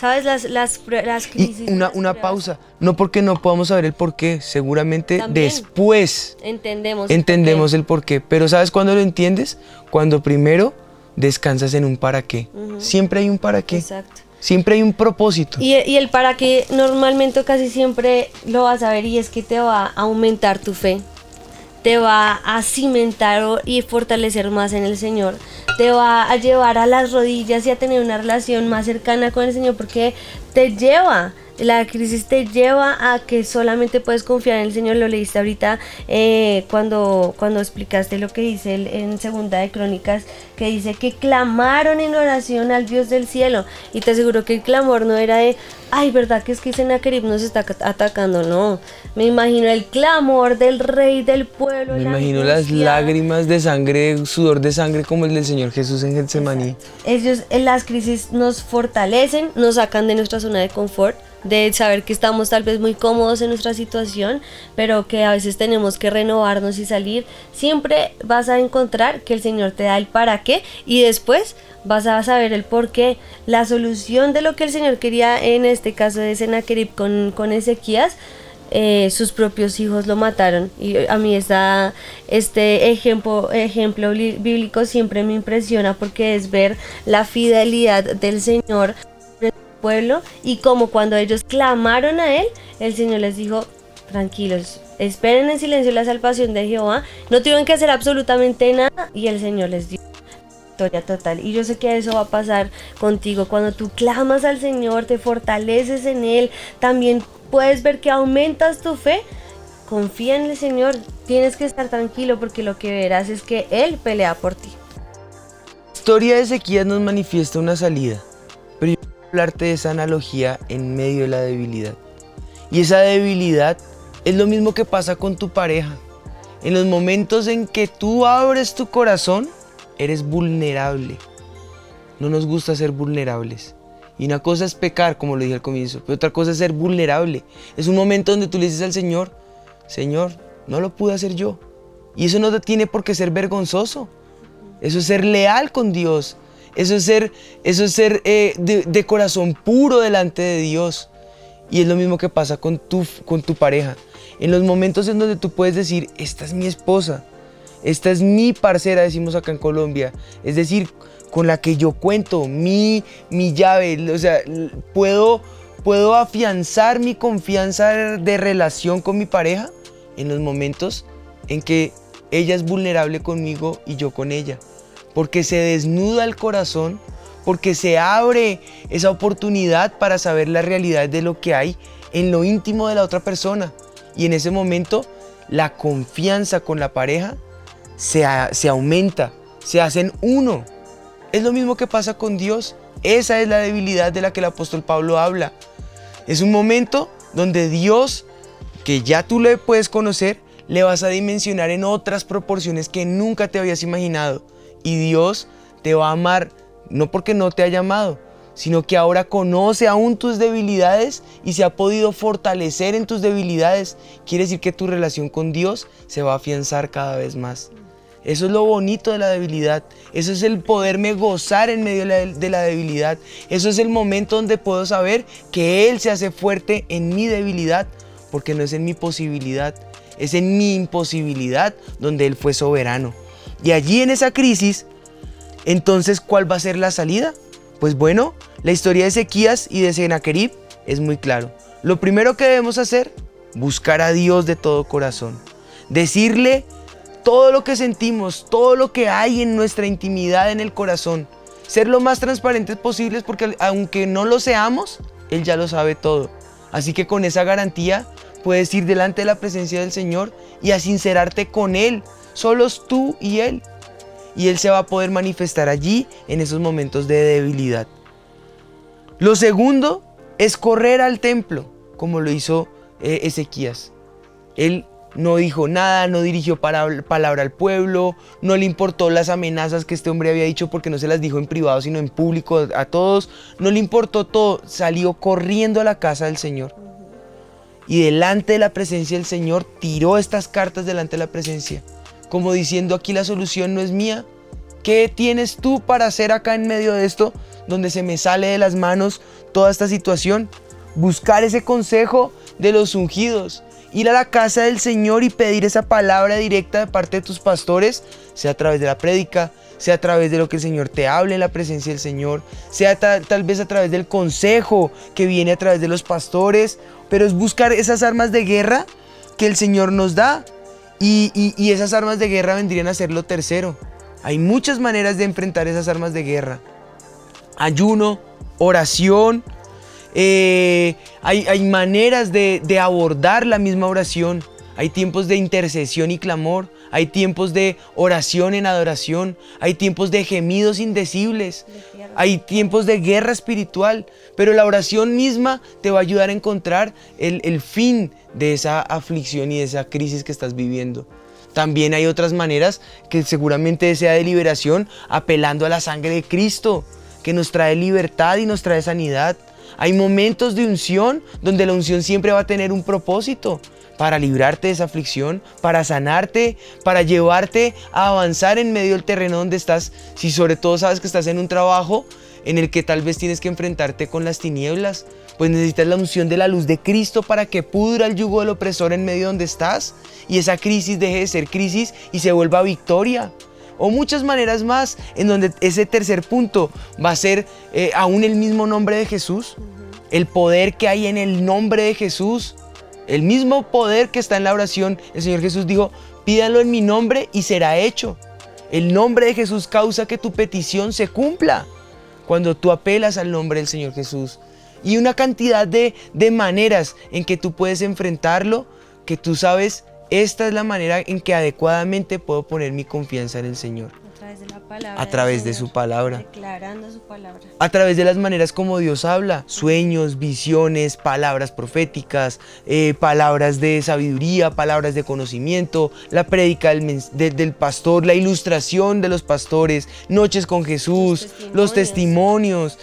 ¿Sabes? Las, las, las crisis. Y una, una pausa, no porque no podamos saber el por qué, seguramente También. después Entendemos. el entendemos el por qué. Pero ¿sabes cuándo lo entiendes? Cuando primero descansas en un para qué. Siempre hay un para qué. Exacto. Siempre hay un propósito. Y, el para qué normalmente casi siempre lo vas a ver y es que te va a aumentar tu fe, te va a cimentar y fortalecer más en el Señor, te va a llevar a las rodillas y a tener una relación más cercana con el Señor porque te lleva. La crisis te lleva a que solamente puedes confiar en el Señor. Lo leíste ahorita eh, cuando, cuando explicaste lo que dice el- en Segunda de Crónicas, que dice que clamaron en oración al Dios del cielo. Y te aseguro que el clamor no era de, ay, ¿verdad que es que Sennacherib nos está ca- atacando? No, me imagino el clamor del rey del pueblo. Me la imagino las lágrimas de sangre, sudor de sangre como el del Señor Jesús en Getsemaní. Ellos en las crisis nos fortalecen, nos sacan de nuestra zona de confort, de saber que estamos tal vez muy cómodos en nuestra situación, pero que a veces tenemos que renovarnos y salir. Siempre vas a encontrar que el Señor te da el para qué y después vas a saber el por qué. La solución de lo que el Señor quería en este caso de Sennacherib con, con Ezequías eh, sus propios hijos lo mataron. Y a mí esta, este ejemplo, ejemplo bli- bíblico siempre me impresiona porque es ver la fidelidad del Señor pueblo y como cuando ellos clamaron a Él, el Señor les dijo, tranquilos, esperen en silencio la salvación de Jehová, no tuvieron que hacer absolutamente nada y el Señor les dio victoria total. Y yo sé que eso va a pasar contigo. Cuando tú clamas al Señor, te fortaleces en Él, también puedes ver que aumentas tu fe. Confía en el Señor, tienes que estar tranquilo porque lo que verás es que Él pelea por ti. La historia de Ezequías nos manifiesta una salida, hablarte de esa analogía en medio de la debilidad. Y esa debilidad es lo mismo que pasa con tu pareja. En los momentos en que tú abres tu corazón, eres vulnerable. No nos gusta ser vulnerables. Y una cosa es pecar, como lo dije al comienzo, pero otra cosa es ser vulnerable. Es un momento donde tú le dices al Señor, Señor, no lo pude hacer yo. Y eso no tiene por qué ser vergonzoso. Eso es ser leal con Dios. Eso es ser, eso es ser eh, de, corazón puro delante de Dios. Y es lo mismo que pasa con tu, con tu pareja. En los momentos en donde tú puedes decir, esta es mi esposa, esta es mi parcera, decimos acá en Colombia. Es decir, con la que yo cuento, mi, mi llave. O sea, puedo, puedo afianzar mi confianza de relación con mi pareja en los momentos en que ella es vulnerable conmigo y yo con ella. Porque se desnuda el corazón, porque se abre esa oportunidad para saber la realidad de lo que hay en lo íntimo de la otra persona. Y en ese momento la confianza con la pareja se, se aumenta, se hacen uno. Es lo mismo que pasa con Dios. Esa es la debilidad de la que el apóstol Pablo habla. Es un momento donde Dios, que ya tú le puedes conocer, le vas a dimensionar en otras proporciones que nunca te habías imaginado. Y Dios te va a amar, no porque no te haya amado, sino que ahora conoce aún tus debilidades y se ha podido fortalecer en tus debilidades. Quiere decir que tu relación con Dios se va a afianzar cada vez más. Eso es lo bonito de la debilidad. Eso es el poderme gozar en medio de la, de la debilidad. Eso es el momento donde puedo saber que Él se hace fuerte en mi debilidad, porque no es en mi posibilidad, es en mi imposibilidad donde Él fue soberano. Y allí en esa crisis, entonces, ¿cuál va a ser la salida? Pues bueno, la historia de Ezequías y de Sennacherib es muy claro. Lo primero que debemos hacer, buscar a Dios de todo corazón. Decirle todo lo que sentimos, todo lo que hay en nuestra intimidad en el corazón. Ser lo más transparentes posibles porque aunque no lo seamos, Él ya lo sabe todo. Así que con esa garantía puedes ir delante de la presencia del Señor y a sincerarte con Él. Solos tú y Él. Y Él se va a poder manifestar allí en esos momentos de debilidad. Lo segundo es correr al templo, como lo hizo eh, Ezequías. Él no dijo nada, no dirigió palabra al pueblo, no le importó las amenazas que este hombre había dicho porque no se las dijo en privado, sino en público a todos, no le importó todo, salió corriendo a la casa del Señor. Y delante de la presencia del Señor tiró estas cartas delante de la presencia, como diciendo aquí la solución no es mía. ¿Qué tienes tú para hacer acá en medio de esto, donde se me sale de las manos toda esta situación? Buscar ese consejo de los ungidos, ir a la casa del Señor y pedir esa palabra directa de parte de tus pastores, sea a través de la prédica, sea a través de lo que el Señor te hable en la presencia del Señor, sea tal, vez a través del consejo que viene a través de los pastores, pero es buscar esas armas de guerra que el Señor nos da. Y, y esas armas de guerra vendrían a ser lo tercero. Hay muchas maneras de enfrentar esas armas de guerra. Ayuno, oración, eh, hay, maneras de, abordar la misma oración. Hay tiempos de intercesión y clamor. Hay tiempos de oración en adoración. Hay tiempos de gemidos indecibles. Hay tiempos de guerra espiritual. Pero la oración misma te va a ayudar a encontrar el, el fin de esa aflicción y de esa crisis que estás viviendo. También hay otras maneras que seguramente sea de liberación apelando a la sangre de Cristo, que nos trae libertad y nos trae sanidad. Hay momentos de unción donde la unción siempre va a tener un propósito para librarte de esa aflicción, para sanarte, para llevarte a avanzar en medio del terreno donde estás. Si sobre todo sabes que estás en un trabajo en el que tal vez tienes que enfrentarte con las tinieblas, pues necesitas la unción de la luz de Cristo para que pudra el yugo del opresor en medio donde estás y esa crisis deje de ser crisis y se vuelva victoria o muchas maneras más en donde ese tercer punto va a ser eh, aún el mismo nombre de Jesús, el poder que hay en el nombre de Jesús, el mismo poder que está en la oración. El Señor Jesús dijo, pídanlo en mi nombre y será hecho. El nombre de Jesús causa que tu petición se cumpla cuando tú apelas al nombre del Señor Jesús. Y una cantidad de, de maneras en que tú puedes enfrentarlo, que tú sabes esta es la manera en que adecuadamente puedo poner mi confianza en el Señor. A través de la palabra. A través de su palabra. Declarando su palabra. A través de las maneras como Dios habla. Sueños, visiones, palabras proféticas, eh, palabras de sabiduría, palabras de conocimiento, la prédica del, pastor, la ilustración de los pastores, noches con Jesús, los testimonios,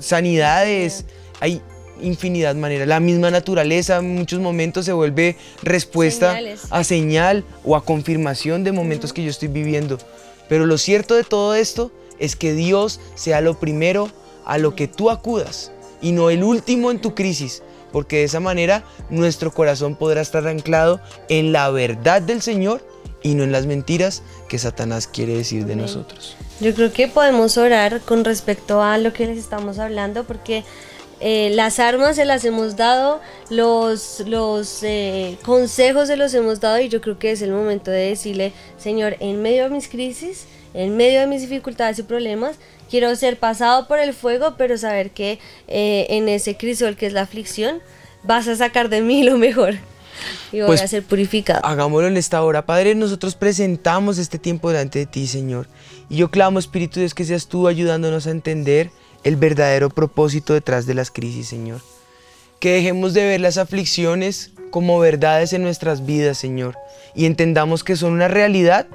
sanidades. Hay infinidad de maneras. La misma naturaleza en muchos momentos se vuelve respuesta a señal o a confirmación de momentos que yo estoy viviendo. Pero lo cierto de todo esto es que Dios sea lo primero a lo que tú acudas y no el último en tu crisis, porque de esa manera nuestro corazón podrá estar anclado en la verdad del Señor y no en las mentiras que Satanás quiere decir de nosotros. Yo creo que podemos orar con respecto a lo que les estamos hablando, porque eh, las armas se las hemos dado, los, los eh, consejos se los hemos dado y yo creo que es el momento de decirle, Señor, en medio de mis crisis, en medio de mis dificultades y problemas, quiero ser pasado por el fuego, pero saber que eh, en ese crisol que es la aflicción, vas a sacar de mí lo mejor. Y voy pues, a ser purificado. Hagámoslo en esta hora. Padre, nosotros presentamos este tiempo delante de ti, Señor. Y yo clamo, Espíritu Dios, que seas tú ayudándonos a entender el verdadero propósito detrás de las crisis, Señor. Que dejemos de ver las aflicciones como verdades en nuestras vidas, Señor, y entendamos que son una realidad,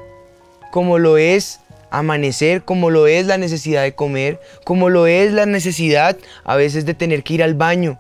como lo es amanecer, como lo es la necesidad de comer, como lo es la necesidad a veces de tener que ir al baño,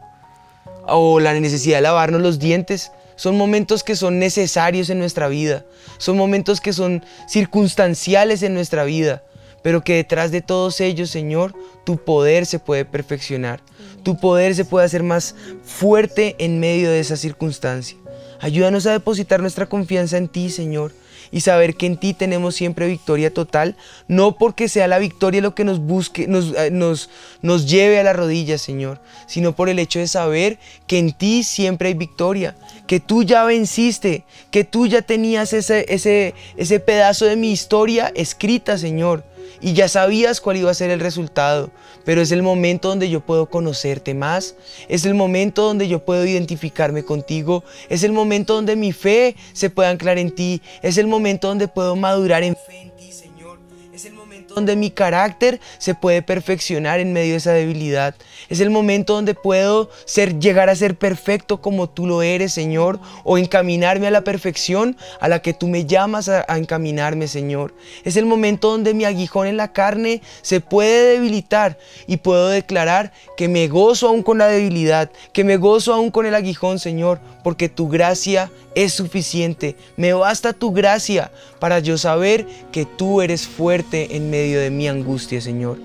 o la necesidad de lavarnos los dientes. Son momentos que son necesarios en nuestra vida, son momentos que son circunstanciales en nuestra vida, pero que detrás de todos ellos, Señor, tu poder se puede perfeccionar, tu poder se puede hacer más fuerte en medio de esa circunstancia. Ayúdanos a depositar nuestra confianza en ti, Señor, y saber que en ti tenemos siempre victoria total, no porque sea la victoria lo que nos busque, nos, eh, nos, nos lleve a la rodilla, Señor, sino por el hecho de saber que en ti siempre hay victoria, que tú ya venciste, que tú ya tenías ese, ese, ese pedazo de mi historia escrita, Señor y ya sabías cuál iba a ser el resultado, pero es el momento donde yo puedo conocerte más, es el momento donde yo puedo identificarme contigo, es el momento donde mi fe se puede anclar en ti, es el momento donde puedo madurar en fe en ti, Señor, es el momento donde mi carácter se puede perfeccionar en medio de esa debilidad. Es el momento donde puedo ser, llegar a ser perfecto como tú lo eres, Señor, o encaminarme a la perfección a la que tú me llamas a, a encaminarme, Señor. Es el momento donde mi aguijón en la carne se puede debilitar y puedo declarar que me gozo aún con la debilidad, que me gozo aún con el aguijón, Señor, porque tu gracia es suficiente. Me basta tu gracia para yo saber que tú eres fuerte en medio de mi angustia, Señor.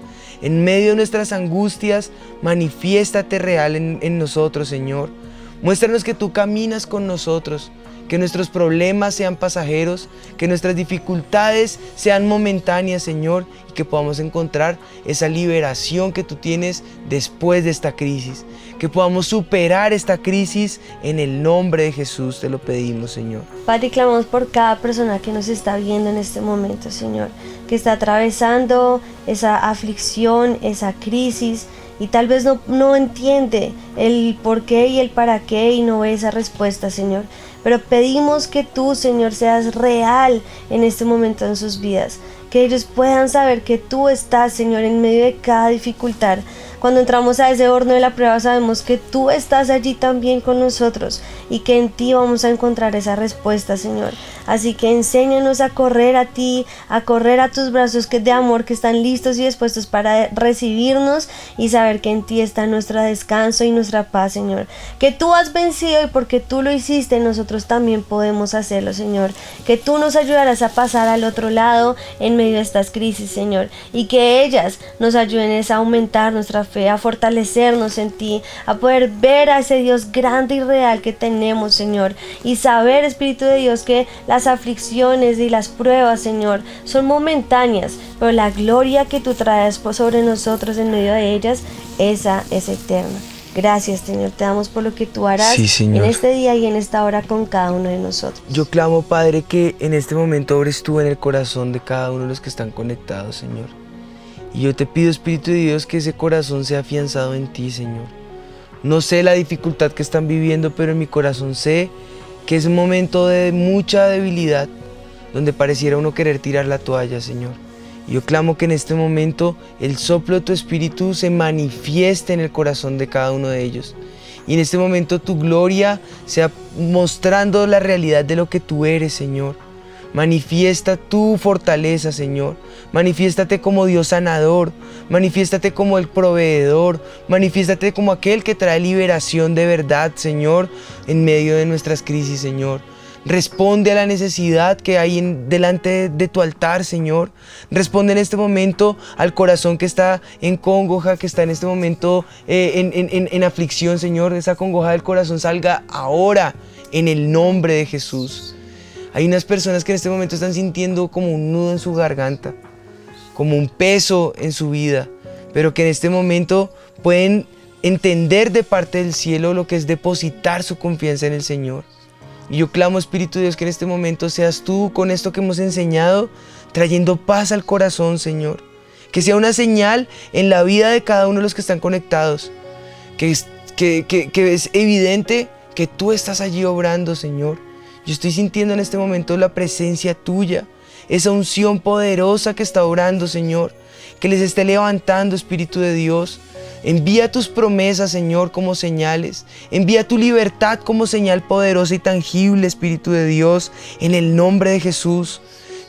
En medio de nuestras angustias, manifiéstate real en, nosotros, Señor. Muéstranos que tú caminas con nosotros, que nuestros problemas sean pasajeros, que nuestras dificultades sean momentáneas, Señor, y que podamos encontrar esa liberación que tú tienes después de esta crisis, que podamos superar esta crisis en el nombre de Jesús, te lo pedimos, Señor. Padre, clamamos por cada persona que nos está viendo en este momento, Señor, que está atravesando esa aflicción, esa crisis, y tal vez no, no entiende el por qué y el para qué y no ve esa respuesta, Señor. Pero pedimos que tú, Señor, seas real en este momento en sus vidas. Que ellos puedan saber que tú estás, Señor, en medio de cada dificultad. Cuando entramos a ese horno de la prueba sabemos que tú estás allí también con nosotros y que en ti vamos a encontrar esa respuesta, Señor. Así que enséñanos a correr a ti, a correr a tus brazos que de amor que están listos y dispuestos para recibirnos y saber que en ti está nuestro descanso y nuestra paz, Señor. Que tú has vencido y porque tú lo hiciste, nosotros también podemos hacerlo, Señor. Que tú nos ayudarás a pasar al otro lado en medio de estas crisis, Señor. Y que ellas nos ayuden a aumentar nuestra fe, a fortalecernos en ti, a poder ver a ese Dios grande y real que tenemos, Señor. Y saber, Espíritu de Dios, que las aflicciones y las pruebas, Señor, son momentáneas, pero la gloria que tú traes sobre nosotros en medio de ellas, esa es eterna. Gracias, Señor. Te damos por lo que tú harás en este día y en esta hora con cada uno de nosotros. Yo clamo, Padre, que en este momento obres tú en el corazón de cada uno de los que están conectados, Señor. Y yo te pido, Espíritu de Dios, que ese corazón sea afianzado en ti, Señor. No sé la dificultad que están viviendo, pero en mi corazón sé que es un momento de mucha debilidad, donde pareciera uno querer tirar la toalla, Señor. Y yo clamo que en este momento el soplo de tu Espíritu se manifieste en el corazón de cada uno de ellos. Y en este momento tu gloria sea mostrando la realidad de lo que tú eres, Señor. Manifiesta tu fortaleza, Señor. Manifiéstate como Dios sanador. Manifiéstate como el proveedor. Manifiéstate como aquel que trae liberación de verdad, Señor, en medio de nuestras crisis, Señor. Responde a la necesidad que hay en, delante de, tu altar, Señor. Responde en este momento al corazón que está en congoja, que está en este momento eh, en, en, en aflicción, Señor. Esa congoja del corazón salga ahora en el nombre de Jesús. Hay unas personas que en este momento están sintiendo como un nudo en su garganta, como un peso en su vida, pero que en este momento pueden entender de parte del cielo lo que es depositar su confianza en el Señor. Y yo clamo, Espíritu de Dios, que en este momento seas tú con esto que hemos enseñado, trayendo paz al corazón, Señor. Que sea una señal en la vida de cada uno de los que están conectados. Que es, que, que es evidente que tú estás allí obrando, Señor yo estoy sintiendo en este momento la presencia tuya, esa unción poderosa que está orando, Señor, que les esté levantando, Espíritu de Dios. Envía tus promesas, Señor, como señales. Envía tu libertad como señal poderosa y tangible, Espíritu de Dios, en el nombre de Jesús.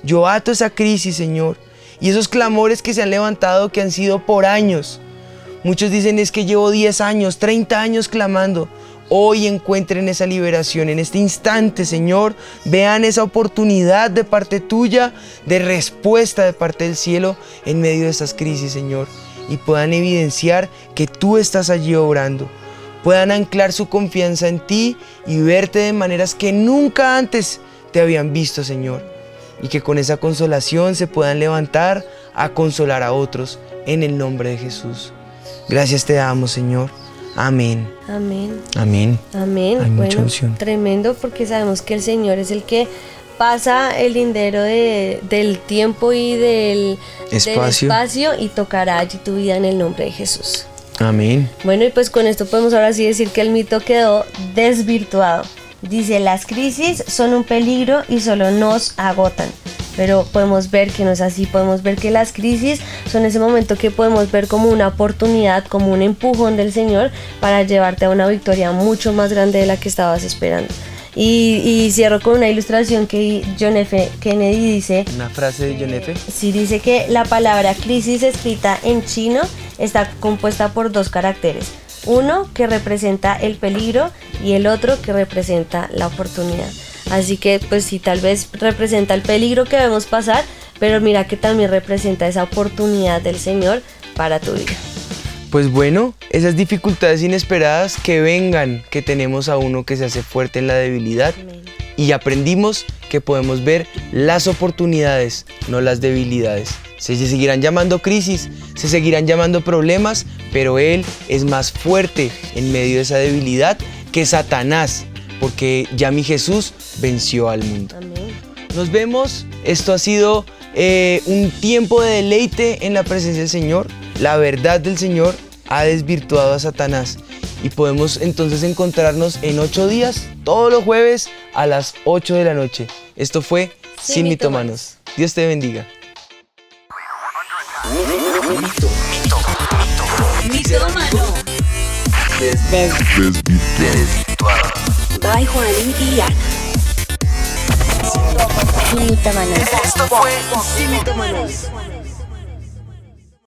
Yo ato esa crisis, Señor, y esos clamores que se han levantado, que han sido por años. Muchos dicen es que llevo 10 años, 30 años clamando hoy encuentren esa liberación. En este instante, Señor, vean esa oportunidad de parte tuya, de respuesta de parte del cielo en medio de esas crisis, Señor. Y puedan evidenciar que tú estás allí obrando. Puedan anclar su confianza en ti y verte de maneras que nunca antes te habían visto, Señor. Y que con esa consolación se puedan levantar a consolar a otros en el nombre de Jesús. Gracias te damos, Señor. Amén. Amén. Amén. Amén. Hay mucha bueno, unción. tremendo porque sabemos que el Señor es el que pasa el lindero de, del tiempo y del del Espacio. espacio y tocará allí tu vida en el nombre de Jesús. Amén. Bueno, y pues con esto podemos ahora sí decir que el mito quedó desvirtuado. Dice, las crisis son un peligro y solo nos agotan, pero podemos ver que no es así, podemos ver que las crisis son ese momento que podemos ver como una oportunidad, como un empujón del Señor para llevarte a una victoria mucho más grande de la que estabas esperando. Y, cierro con una ilustración que John F. Kennedy dice. Una frase de John F. Sí, dice que la palabra crisis escrita en chino está compuesta por dos caracteres. Uno que representa el peligro y el otro que representa la oportunidad. Así que pues sí, tal vez representa el peligro que debemos pasar, pero mira que también representa esa oportunidad del Señor para tu vida. Pues bueno, esas dificultades inesperadas que vengan, que tenemos a uno que se hace fuerte en la debilidad y aprendimos que podemos ver las oportunidades, no las debilidades. Se seguirán llamando crisis, se seguirán llamando problemas, pero Él es más fuerte en medio de esa debilidad que Satanás, porque ya mi Jesús venció al mundo. Nos vemos, esto ha sido eh, un tiempo de deleite en la presencia del Señor. La verdad del Señor ha desvirtuado a Satanás y podemos entonces encontrarnos en ocho días, todos los jueves a las 8 de la noche. Esto fue Sin, Sin Mitomanos. Dios te bendiga. Bye Juanín y Ana. Sin Mitomanos. Esto fue Sin Mitomanos.